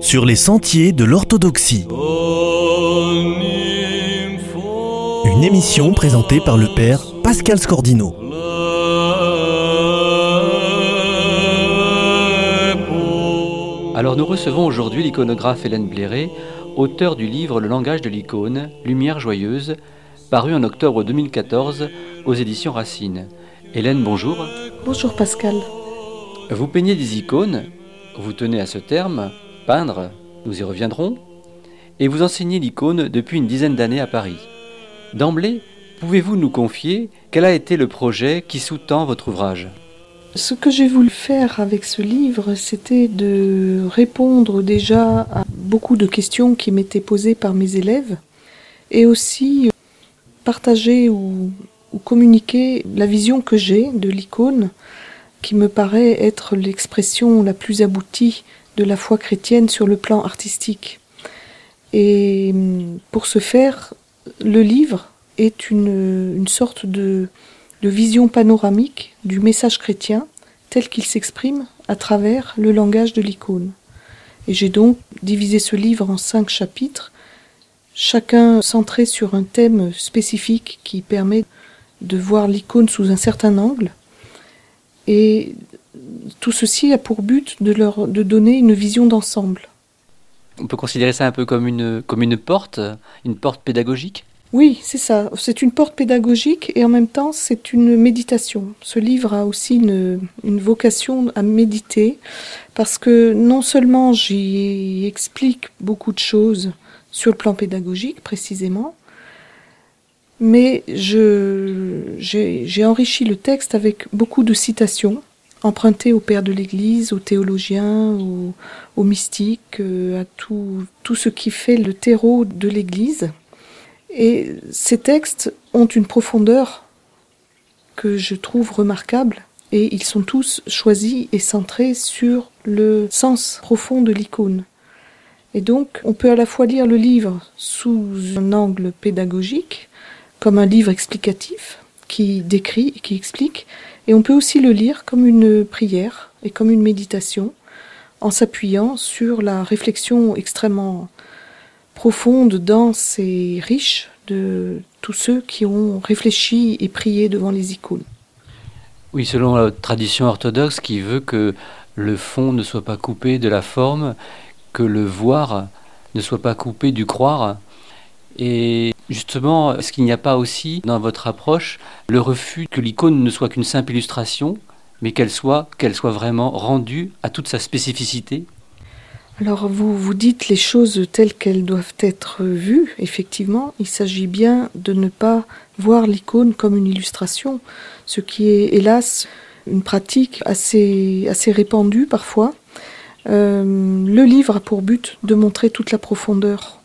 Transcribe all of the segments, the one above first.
Sur les sentiers de l'orthodoxie. Une émission présentée par le père Pascal Scordino. Alors nous recevons aujourd'hui l'iconographe Hélène Bléré, auteur du livre Le langage de l'icône, Lumière joyeuse, paru en octobre 2014 aux éditions Racine. Hélène, bonjour. Bonjour Pascal. Vous peignez des icônes, vous tenez à ce terme, peindre, nous y reviendrons, et vous enseignez l'icône depuis une dizaine d'années à Paris. D'emblée, pouvez-vous nous confier quel a été le projet qui sous-tend votre ouvrage? Ce que j'ai voulu faire avec ce livre, c'était de répondre déjà à beaucoup de questions qui m'étaient posées par mes élèves, et aussi partager ou, ou communiquer la vision que j'ai de l'icône, qui me paraît être l'expression la plus aboutie de la foi chrétienne sur le plan artistique. Et pour ce faire, le livre est une, une sorte de, de vision panoramique du message chrétien tel qu'il s'exprime à travers le langage de l'icône. Et j'ai donc divisé ce livre en cinq chapitres, chacun centré sur un thème spécifique qui permet de voir l'icône sous un certain angle. Et tout ceci a pour but de leur de donner une vision d'ensemble. On peut considérer ça un peu comme une, comme une porte, une porte pédagogique? Oui, c'est ça. C'est une porte pédagogique et en même temps c'est une méditation. Ce livre a aussi une, une vocation à méditer parce que non seulement j'y explique beaucoup de choses sur le plan pédagogique précisément, mais j'ai enrichi le texte avec beaucoup de citations empruntées aux pères de l'Église, aux théologiens, aux, mystiques, euh, à tout, tout ce qui fait le terreau de l'Église. Et ces textes ont une profondeur que je trouve remarquable et ils sont tous choisis et centrés sur le sens profond de l'icône. Et donc, on peut à la fois lire le livre sous un angle pédagogique, comme un livre explicatif qui décrit et qui explique, et on peut aussi le lire comme une prière et comme une méditation en s'appuyant sur la réflexion extrêmement profonde, dense et riche de tous ceux qui ont réfléchi et prié devant les icônes. Oui, selon la tradition orthodoxe qui veut que le fond ne soit pas coupé de la forme, que le voir ne soit pas coupé du croire, et justement, est-ce qu'il n'y a pas aussi dans votre approche le refus que l'icône ne soit qu'une simple illustration, mais qu'elle soit, vraiment rendue à toute sa spécificité Alors vous, vous dites les choses telles qu'elles doivent être vues, effectivement. Il s'agit bien de ne pas voir l'icône comme une illustration, ce qui est hélas une pratique assez, assez répandue parfois. Euh, le livre a pour but de montrer toute la profondeur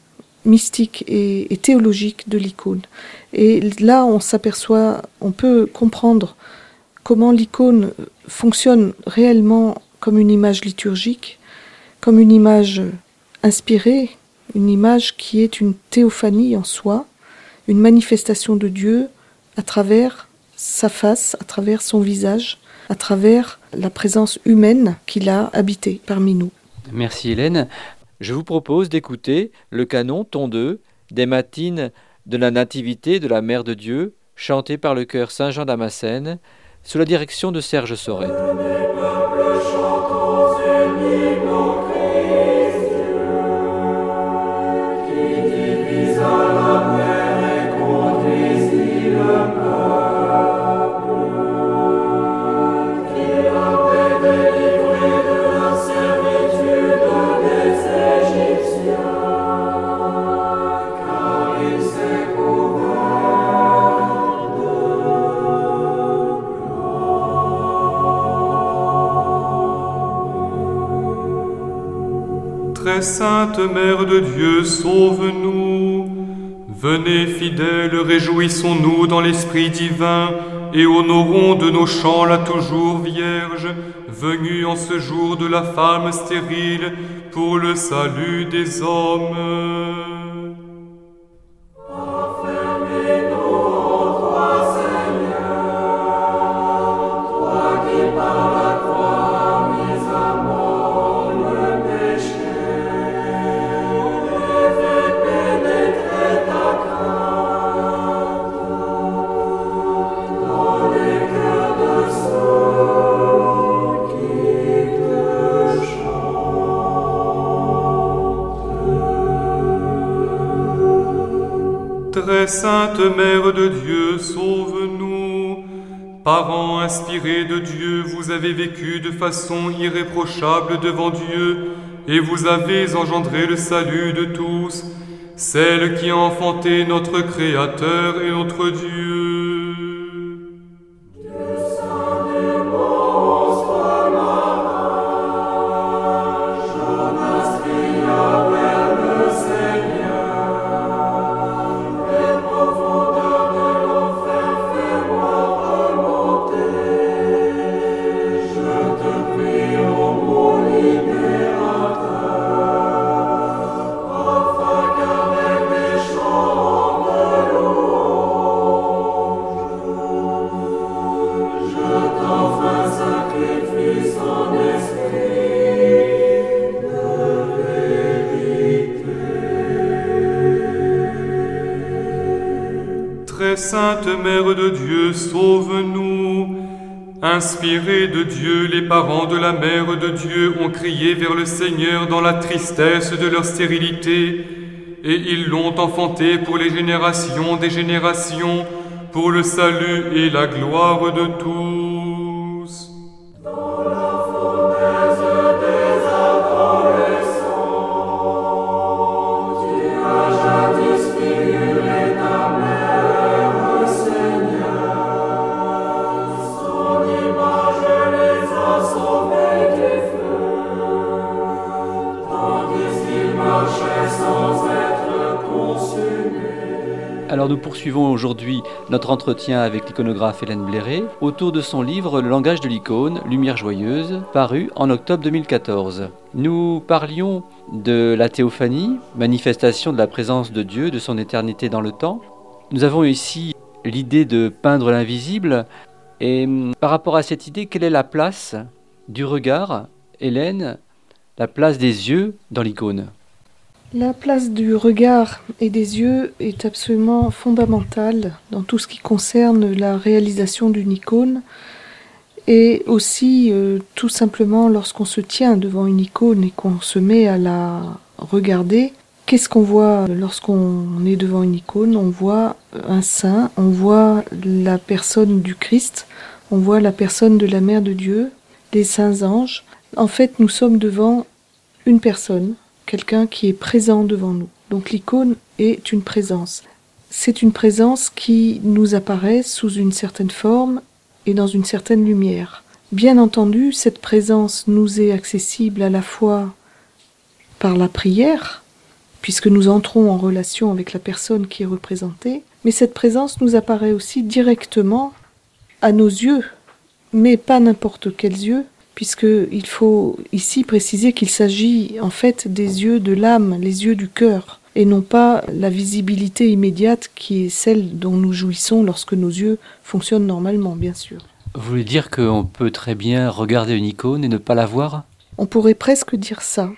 mystique et, théologique de l'icône. Et là, on s'aperçoit, on peut comprendre comment l'icône fonctionne réellement comme une image liturgique, comme une image inspirée, une image qui est une théophanie en soi, une manifestation de Dieu à travers sa face, à travers son visage, à travers la présence humaine qu'il a habité parmi nous. Merci Hélène. Je vous propose d'écouter le canon ton 2 des matines de la Nativité de la Mère de Dieu, chanté par le chœur Saint-Jean Damascène, sous la direction de Serge Sauret. Sainte Mère de Dieu, sauve-nous. Venez, fidèles, réjouissons-nous dans l'Esprit divin et honorons de nos chants la toujours Vierge, venue en ce jour de la femme stérile pour le salut des hommes. Sainte Mère de Dieu, sauve-nous. Parents inspirés de Dieu, vous avez vécu de façon irréprochable devant Dieu et vous avez engendré le salut de tous, celle qui a enfanté notre Créateur et notre Dieu. Sainte Mère de Dieu, sauve-nous. Inspirés de Dieu, les parents de la Mère de Dieu ont crié vers le Seigneur dans la tristesse de leur stérilité, et ils l'ont enfanté pour les générations des générations, pour le salut et la gloire de tous. Poursuivons aujourd'hui notre entretien avec l'iconographe Hélène Bléré autour de son livre Le langage de l'icône, Lumière joyeuse, paru en octobre 2014. Nous parlions de la théophanie, manifestation de la présence de Dieu, de son éternité dans le temps. Nous avons ici l'idée de peindre l'invisible. Et hum, par rapport à cette idée, quelle est la place du regard, Hélène, la place des yeux dans l'icône? La place du regard et des yeux est absolument fondamentale dans tout ce qui concerne la réalisation d'une icône et aussi euh, tout simplement lorsqu'on se tient devant une icône et qu'on se met à la regarder, qu'est-ce qu'on voit lorsqu'on est devant une icône? On voit un saint, on voit la personne du Christ, on voit la personne de la Mère de Dieu, des saints anges. En fait, nous sommes devant une personne, quelqu'un qui est présent devant nous. Donc l'icône est une présence. C'est une présence qui nous apparaît sous une certaine forme et dans une certaine lumière. Bien entendu, cette présence nous est accessible à la fois par la prière, puisque nous entrons en relation avec la personne qui est représentée, mais cette présence nous apparaît aussi directement à nos yeux, mais pas n'importe quels yeux, puisqu'il faut ici préciser qu'il s'agit en fait des yeux de l'âme, les yeux du cœur, et non pas la visibilité immédiate qui est celle dont nous jouissons lorsque nos yeux fonctionnent normalement, bien sûr. Vous voulez dire qu'on peut très bien regarder une icône et ne pas la voir? On pourrait presque dire ça.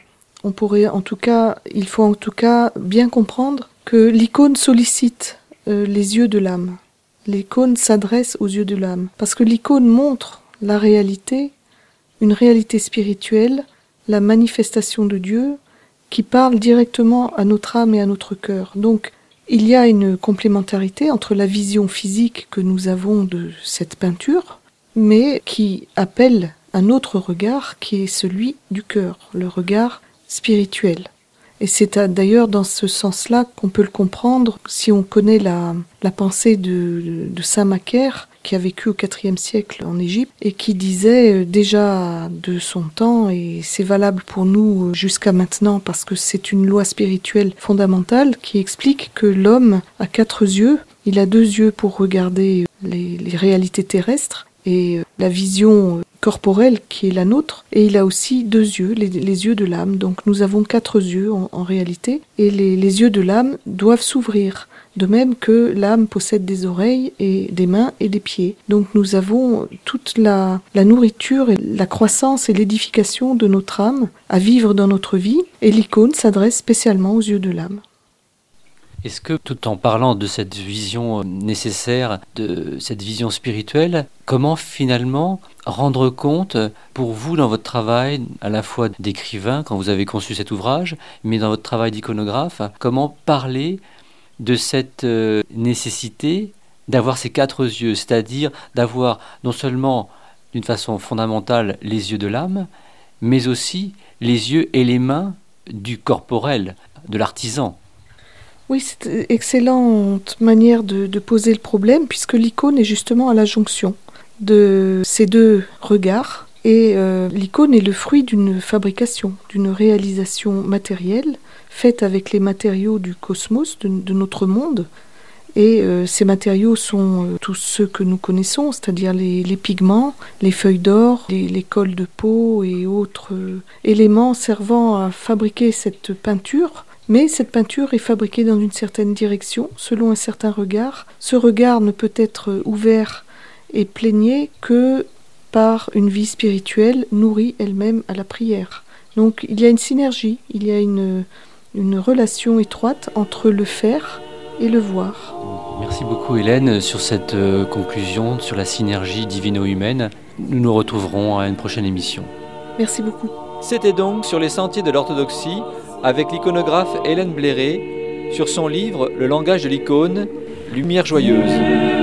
On pourrait, en tout cas, il faut en tout cas bien comprendre que l'icône sollicite euh, les yeux de l'âme. L'icône s'adresse aux yeux de l'âme, parce que l'icône montre la réalité une réalité spirituelle, la manifestation de Dieu, qui parle directement à notre âme et à notre cœur. Donc, il y a une complémentarité entre la vision physique que nous avons de cette peinture, mais qui appelle un autre regard qui est celui du cœur, le regard spirituel. Et c'est d'ailleurs dans ce sens-là qu'on peut le comprendre si on connaît la, pensée de, de Saint Macaire, qui a vécu au IVe siècle en Égypte et qui disait euh, déjà de son temps, et c'est valable pour nous euh, jusqu'à maintenant parce que c'est une loi spirituelle fondamentale qui explique que l'homme a quatre yeux. Il a deux yeux pour regarder euh, les, les réalités terrestres et la vision corporelle qui est la nôtre, et il a aussi deux yeux, les, yeux de l'âme. Donc nous avons quatre yeux en, réalité, et les, les yeux de l'âme doivent s'ouvrir de même que l'âme possède des oreilles et des mains et des pieds. Donc nous avons toute la, la nourriture et la croissance et l'édification de notre âme à vivre dans notre vie, et l'icône s'adresse spécialement aux yeux de l'âme. Est-ce que tout en parlant de cette vision nécessaire, de cette vision spirituelle, comment finalement rendre compte pour vous dans votre travail, à la fois d'écrivain quand vous avez conçu cet ouvrage, mais dans votre travail d'iconographe, comment parler de cette euh, nécessité d'avoir ces quatre yeux, c'est-à-dire d'avoir non seulement d'une façon fondamentale les yeux de l'âme, mais aussi les yeux et les mains du corporel, de l'artisan? Oui, c'est excellente manière de, poser le problème, puisque l'icône est justement à la jonction de ces deux regards. Et euh, l'icône est le fruit d'une fabrication, d'une réalisation matérielle faite avec les matériaux du cosmos, de, notre monde. Et euh, ces matériaux sont euh, tous ceux que nous connaissons, c'est-à-dire les, pigments, les feuilles d'or, les, les, cols de peau et autres éléments servant à fabriquer cette peinture. Mais cette peinture est fabriquée dans une certaine direction, selon un certain regard. Ce regard ne peut être ouvert et plaigné que par une vie spirituelle nourrie elle-même à la prière. Donc il y a une synergie, il y a une, une relation étroite entre le faire et le voir. Merci beaucoup Hélène sur cette euh, conclusion sur la synergie divino-humaine. Nous nous retrouverons à une prochaine émission. Merci beaucoup. C'était donc sur les sentiers de l'orthodoxie avec l'iconographe Hélène Bléré sur son livre Le langage de l'icône, Lumière joyeuse.